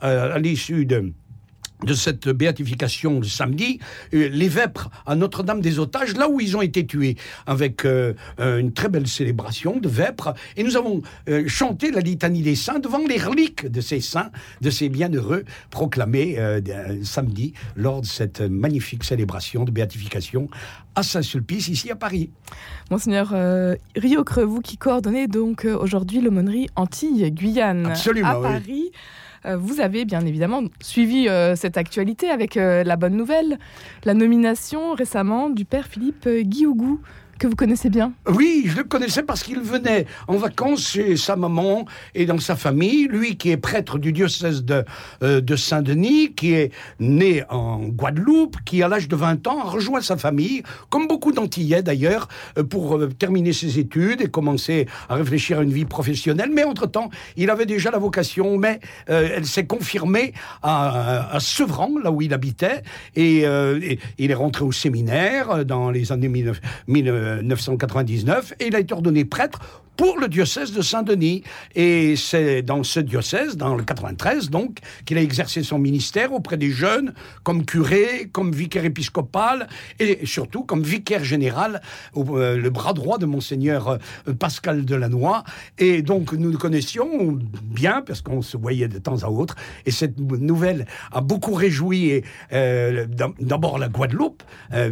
à l'issue de de cette béatification le samedi, euh, les vêpres à Notre-Dame des Otages, là où ils ont été tués, avec euh, euh, une très belle célébration de vêpres. Et nous avons chanté la litanie des saints devant les reliques de ces saints, de ces bienheureux, proclamés samedi lors de cette magnifique célébration de béatification à Saint-Sulpice, ici à Paris. Monseigneur Rio Creux, vous qui coordonnez donc aujourd'hui l'aumônerie Antilles-Guyane à Paris. Euh, vous avez bien évidemment suivi euh, cette actualité avec euh, la bonne nouvelle, la nomination récemment du père Philippe Guillougou que vous connaissez bien Oui, je le connaissais parce qu'il venait en vacances chez sa maman et dans sa famille. Lui qui est prêtre du diocèse de, euh, de Saint-Denis, qui est né en Guadeloupe, qui à l'âge de 20 ans a rejoint sa famille, comme beaucoup d'Antillais d'ailleurs, euh, pour euh, terminer ses études et commencer à réfléchir à une vie professionnelle. Mais entre-temps, il avait déjà la vocation, mais elle s'est confirmée à, Sevran, là où il habitait, et, il est rentré au séminaire dans les années 19, 1999 et il a été ordonné prêtre pour le diocèse de Saint-Denis. Et c'est dans ce diocèse, dans le 93, donc, qu'il a exercé son ministère auprès des jeunes, comme curé, comme vicaire épiscopal, et surtout comme vicaire général, euh, le bras droit de monseigneur euh, Pascal Delannoy. Et donc, nous le connaissions bien, parce qu'on se voyait de temps à autre. Et cette nouvelle a beaucoup réjoui, euh, d'abord la Guadeloupe,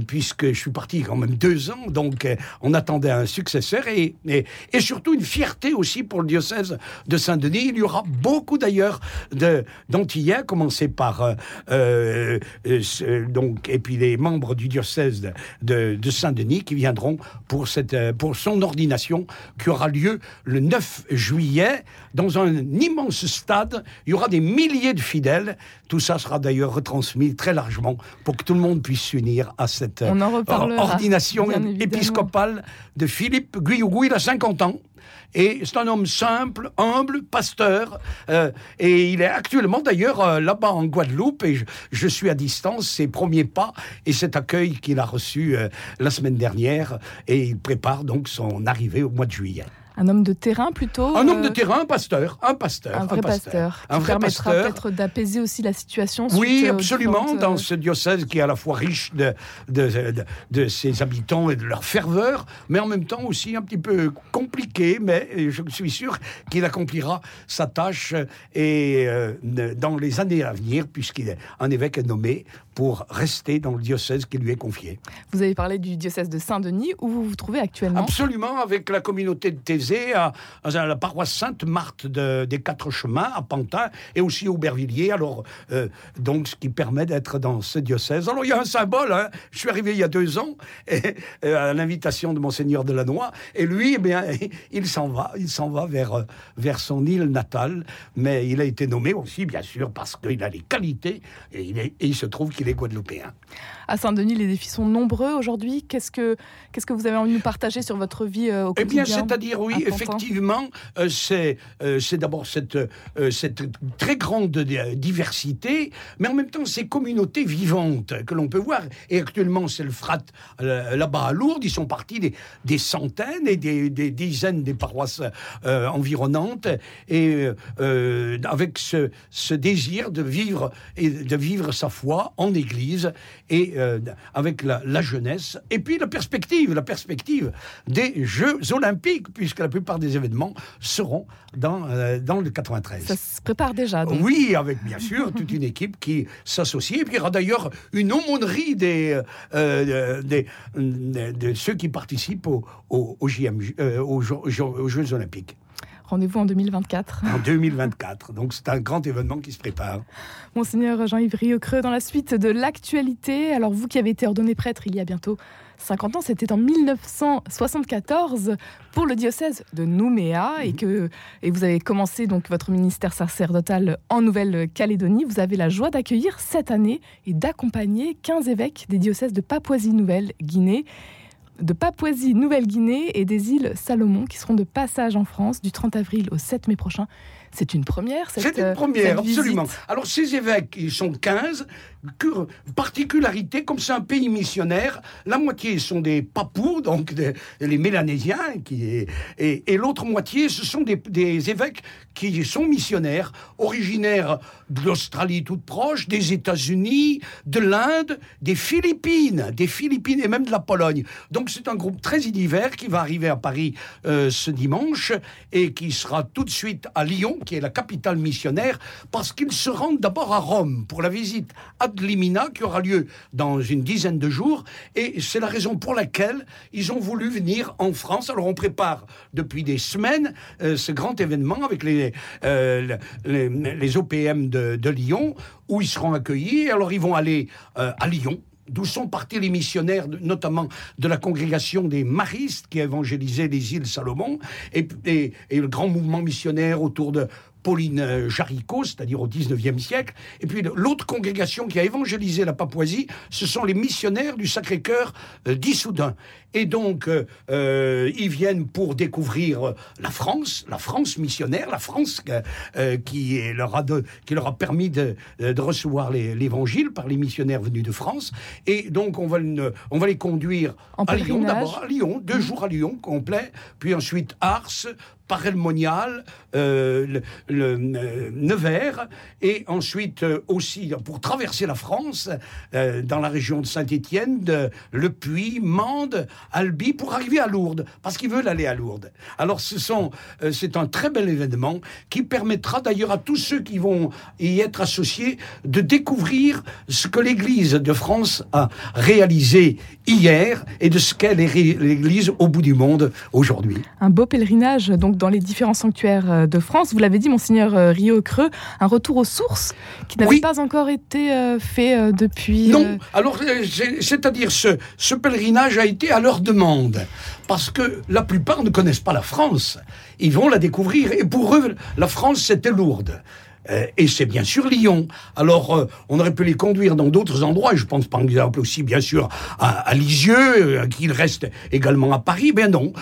puisque je suis parti quand même deux ans, donc on attendait un successeur, et, et, et surtout une fierté aussi pour le diocèse de Saint-Denis. Il y aura beaucoup d'ailleurs d'Antillais, à commencer par euh, euh, donc et puis les membres du diocèse de, de Saint-Denis qui viendront pour cette euh, pour son ordination qui aura lieu le 9 juillet dans un immense stade. Il y aura des milliers de fidèles. Tout ça sera d'ailleurs retransmis très largement pour que tout le monde puisse s'unir à cette ordination épiscopale de Philippe Guyougou. Il a 50 ans. Et c'est un homme simple, humble, pasteur. Euh, et il est actuellement d'ailleurs euh, là-bas en Guadeloupe. Et je, suis à distance, ses premiers pas et cet accueil qu'il a reçu euh, la semaine dernière. Et il prépare donc son arrivée au mois de juillet. Un homme de terrain plutôt Un homme de euh, terrain, un pasteur, un pasteur. Un vrai pasteur. Un vrai permettra peut-être d'apaiser aussi la situation. Oui, absolument, dans ce diocèse qui est à la fois riche de, de, de, ses habitants et de leur ferveur, mais en même temps aussi un petit peu compliqué, mais je suis sûr qu'il accomplira sa tâche et euh, dans les années à venir, puisqu'il est un évêque nommé pour rester dans le diocèse qui lui est confié. Vous avez parlé du diocèse de Saint-Denis, où vous vous trouvez actuellement Absolument, avec la communauté de Thésée, à, la paroisse Sainte-Marthe des Quatre Chemins, à Pantin, et aussi au Aubervilliers. Alors, euh, donc, ce qui permet d'être dans ce diocèse. Alors, il y a un symbole. Hein. Je suis arrivé il y a deux ans, et, à l'invitation de Monseigneur de Lannoy, et lui, eh bien, il s'en va, il s'en va vers, vers son île natale, mais il a été nommé aussi, bien sûr, parce qu'il a les qualités, et il, et il se trouve qu'il est guadeloupéen. À Saint-Denis, les défis sont nombreux aujourd'hui. Qu'est-ce que, qu'est-ce que vous avez envie de nous partager sur votre vie euh, au quotidien Eh bien, c'est-à-dire, oui, effectivement, euh, c'est, euh, c'est d'abord cette, cette très grande diversité, mais en même temps, ces communautés vivantes que l'on peut voir. Et actuellement, c'est le frat là-bas à Lourdes. Ils sont partis des, des centaines et des, des, dizaines des paroisses environnantes. Et avec ce, ce désir de vivre et de vivre sa foi en Église et euh, avec la, jeunesse, et puis la perspective, la perspective des Jeux Olympiques, puisque la plupart des événements seront dans, euh, dans le 93. Ça se prépare déjà. Donc. Oui, avec bien sûr toute une équipe qui s'associe. Et puis il y aura d'ailleurs une aumônerie des, euh, des, de ceux qui participent au, au, aux Jeux Olympiques. Rendez-vous en 2024. En 2024. Donc c'est un grand événement qui se prépare. Monseigneur Jean-Yves Riocreux, dans la suite de l'actualité, alors vous qui avez été ordonné prêtre il y a bientôt 50 ans, c'était en 1974 pour le diocèse de Nouméa et mhm. que et vous avez commencé donc votre ministère sacerdotal en Nouvelle-Calédonie. Vous avez la joie d'accueillir cette année et d'accompagner 15 évêques des diocèses de Papouasie-Nouvelle-Guinée de Papouasie-Nouvelle-Guinée et des îles Salomon qui seront de passage en France du 30 avril au 7 mai prochain. C'est une première, C'est une première, absolument. Alors, ces évêques, ils sont 15, particularité, comme c'est un pays missionnaire, la moitié sont des papous, donc les Mélanésiens, qui et, l'autre moitié, ce sont des, des, évêques qui sont missionnaires, originaires de l'Australie toute proche, des États-Unis, de l'Inde, des Philippines, des Philippines et même de la Pologne. Donc c'est un groupe très divers qui va arriver à Paris euh, ce dimanche et qui sera tout de suite à Lyon, qui est la capitale missionnaire, parce qu'ils se rendent d'abord à Rome pour la visite limina qui aura lieu dans une dizaine de jours. Et c'est la raison pour laquelle ils ont voulu venir en France. Alors on prépare depuis des semaines euh, ce grand événement avec les, euh, les, OPM de, Lyon, où ils seront accueillis. Alors ils vont aller à Lyon d'où sont partis les missionnaires, notamment de la congrégation des Maristes qui a évangélisé les îles Salomon, et le grand mouvement missionnaire autour de Pauline euh, Jaricot, c'est-à-dire au XIXe siècle. Et puis l'autre congrégation qui a évangélisé la Papouasie, ce sont les missionnaires du Sacré-Cœur euh, d'Issoudun. Et donc, euh, ils viennent pour découvrir la France, la France missionnaire, la France qui, leur a qui leur a permis de, recevoir l'évangile par les missionnaires venus de France. Et donc, on va, on va les conduire à Lyon, d'abord à Lyon, deux mmh. jours à Lyon complet, puis ensuite Ars, Parelmonial, euh, le, euh, Nevers, et ensuite euh, aussi pour traverser la France, dans la région de Saint-Étienne, Le Puy, Mende, Albi, pour arriver à Lourdes, parce qu'ils veulent aller à Lourdes. Alors ce sont, c'est un très bel événement qui permettra d'ailleurs à tous ceux qui vont y être associés de découvrir ce que l'Église de France a réalisé hier et de ce qu'est l'Église au bout du monde aujourd'hui. Un beau pèlerinage donc dans les différents sanctuaires euh, de France. Vous l'avez dit, monseigneur euh, Rio Creux, un retour aux sources qui n'avait pas encore été euh, fait depuis. Non, alors c'est-à-dire ce, ce pèlerinage a été à leur demande parce que la plupart ne connaissent pas la France. Ils vont la découvrir et pour eux, la France c'était lourde. Euh, et c'est bien sûr Lyon. Alors, euh, on aurait pu les conduire dans d'autres endroits. Je pense par exemple aussi, bien sûr, à, Lisieux, euh, qu'ils restent également à Paris. Ben non,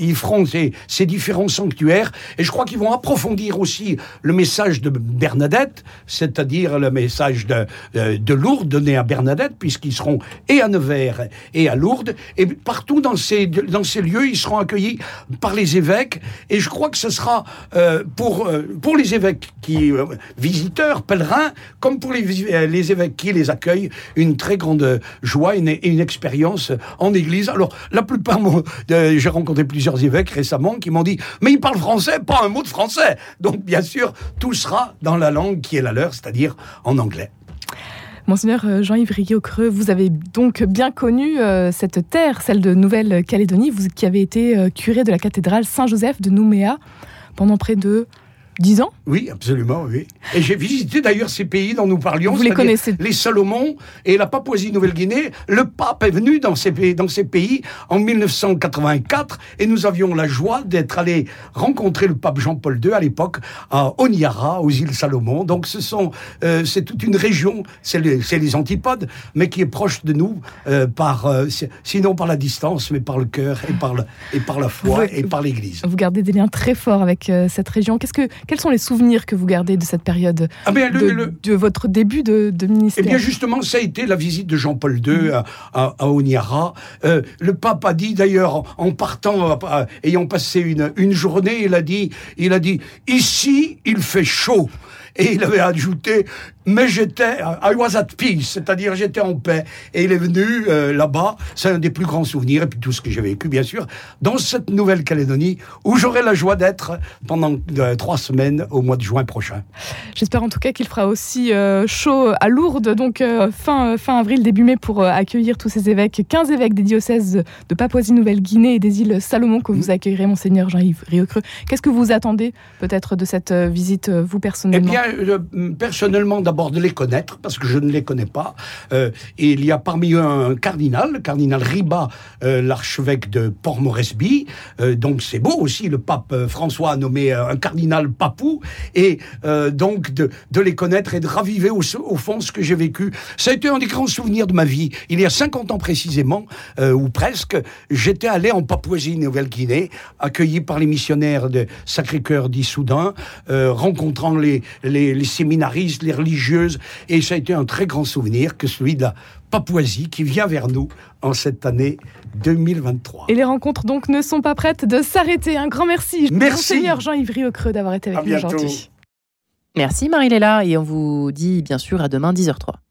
ils feront ces, ces, différents sanctuaires. Et je crois qu'ils vont approfondir aussi le message de Bernadette, c'est-à-dire le message de, de Lourdes donné à Bernadette, puisqu'ils seront et à Nevers et à Lourdes. Et partout dans ces, dans ces lieux, ils seront accueillis par les évêques. Et je crois que ce sera pour, pour les évêques qui visiteurs, pèlerins, comme pour les, euh, évêques qui les accueillent, une très grande joie et une, expérience en Église. Alors, la plupart, euh, j'ai rencontré plusieurs évêques récemment qui m'ont dit, mais ils parlent français, pas un mot de français. Donc, bien sûr, tout sera dans la langue qui est la leur, c'est-à-dire en anglais. Monseigneur euh, Jean-Yves Creux, vous avez donc bien connu cette terre, celle de Nouvelle-Calédonie, vous qui avez été curé de la cathédrale Saint-Joseph de Nouméa pendant près de 10 ans Oui, absolument, oui. Et j'ai visité d'ailleurs ces pays dont nous parlions. Vous les connaissez Les Salomon et la Papouasie-Nouvelle-Guinée. Le pape est venu dans ces pays, dans ces pays en 1984 et nous avions la joie d'être allés rencontrer le pape Jean-Paul II à l'époque à Oniara, aux îles Salomon. Donc ce sont, euh, c'est toute une région, c'est les, les, antipodes, mais qui est proche de nous euh, par, euh, sinon par la distance, mais par le cœur et par, le, et par la foi et par l'Église. Vous gardez des liens très forts avec cette région. Qu'est-ce que quels sont les souvenirs que vous gardez de cette période ah ben, de, votre début de, ministère? Eh bien, justement, ça a été la visite de Jean-Paul II mm. à, à, Oniara. Euh, le pape a dit, d'ailleurs, en partant, euh, ayant passé une, une journée, il a dit, il a dit, ici, il fait chaud. Et il avait ajouté mais j'étais, I was at peace, c'est-à-dire j'étais en paix. Et il est venu euh, là-bas, c'est un des plus grands souvenirs, et puis tout ce que j'ai vécu, bien sûr, dans cette Nouvelle-Calédonie, où j'aurai la joie d'être pendant euh, trois semaines au mois de juin prochain. J'espère en tout cas qu'il fera aussi euh, chaud à Lourdes, donc fin, fin avril, début mai, pour accueillir tous ces évêques, 15 évêques des diocèses de Papouasie-Nouvelle-Guinée et des îles Salomon que vous accueillerez, Monseigneur Jean-Yves Riocreux. Qu'est-ce que vous attendez peut-être de cette visite, vous personnellement Eh bien, personnellement, d'abord, de les connaître, parce que je ne les connais pas. Euh, et il y a parmi eux un cardinal, le cardinal Riba, euh, l'archevêque de Port-Moresby. Euh, donc c'est beau aussi, le pape François a nommé un cardinal papou. Et donc de, de, les connaître et de raviver au, fond ce que j'ai vécu. Ça a été un des grands souvenirs de ma vie. Il y a 50 ans précisément, ou presque, j'étais allé en Papouasie-Nouvelle-Guinée, accueilli par les missionnaires de Sacré-Cœur d'Issoudun, rencontrant les les, les séminaristes, les religieuses, et ça a été un très grand souvenir que celui de la Papouasie qui vient vers nous en cette année 2023. Et les rencontres donc ne sont pas prêtes de s'arrêter. Un grand merci, Merci. Monseigneur Jean-Yves Creux d'avoir été À avec nous aujourd'hui. Merci Marie-Léla et on vous dit bien sûr à demain 10h03.